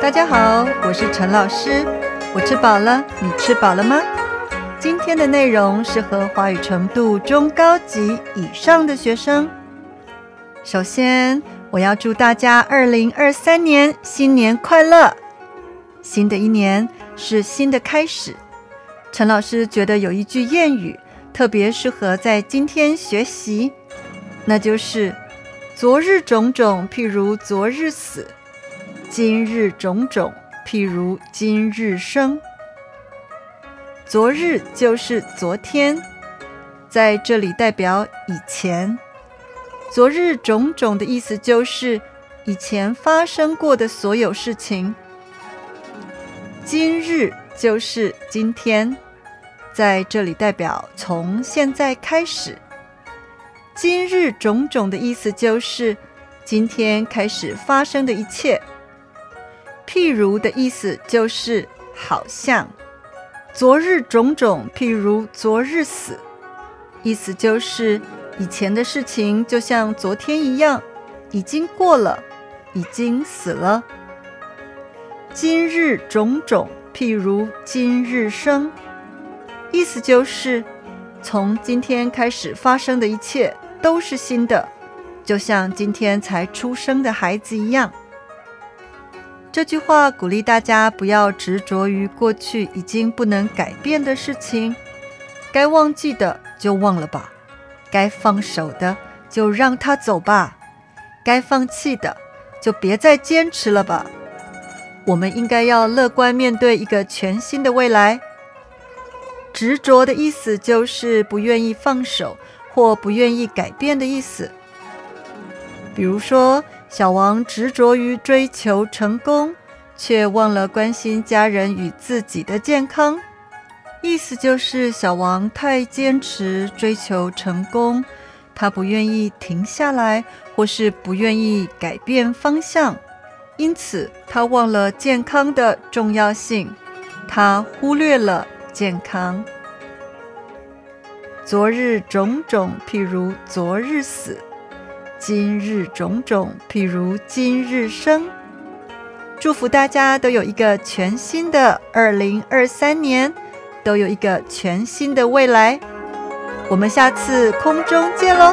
大家好，我是陈老师。我吃饱了，你吃饱了吗？今天的内容适合华语程度中高级以上的学生。首先，我要祝大家二零二三年新年快乐！新的一年是新的开始。陈老师觉得有一句谚语特别适合在今天学习，那就是“昨日种种，譬如昨日死。”今日种种，譬如今日生。昨日就是昨天，在这里代表以前。昨日种种的意思就是以前发生过的所有事情。今日就是今天，在这里代表从现在开始。今日种种的意思就是今天开始发生的一切。譬如的意思就是好像，昨日种种譬如昨日死，意思就是以前的事情就像昨天一样，已经过了，已经死了。今日种种譬如今日生，意思就是从今天开始发生的一切都是新的，就像今天才出生的孩子一样。这句话鼓励大家不要执着于过去已经不能改变的事情，该忘记的就忘了吧，该放手的就让他走吧，该放弃的就别再坚持了吧。我们应该要乐观面对一个全新的未来。执着的意思就是不愿意放手或不愿意改变的意思。比如说。小王执着于追求成功，却忘了关心家人与自己的健康。意思就是小王太坚持追求成功，他不愿意停下来，或是不愿意改变方向，因此他忘了健康的重要性，他忽略了健康。昨日种种，譬如昨日死。今日种种，譬如今日生。祝福大家都有一个全新的二零二三年，都有一个全新的未来。我们下次空中见喽！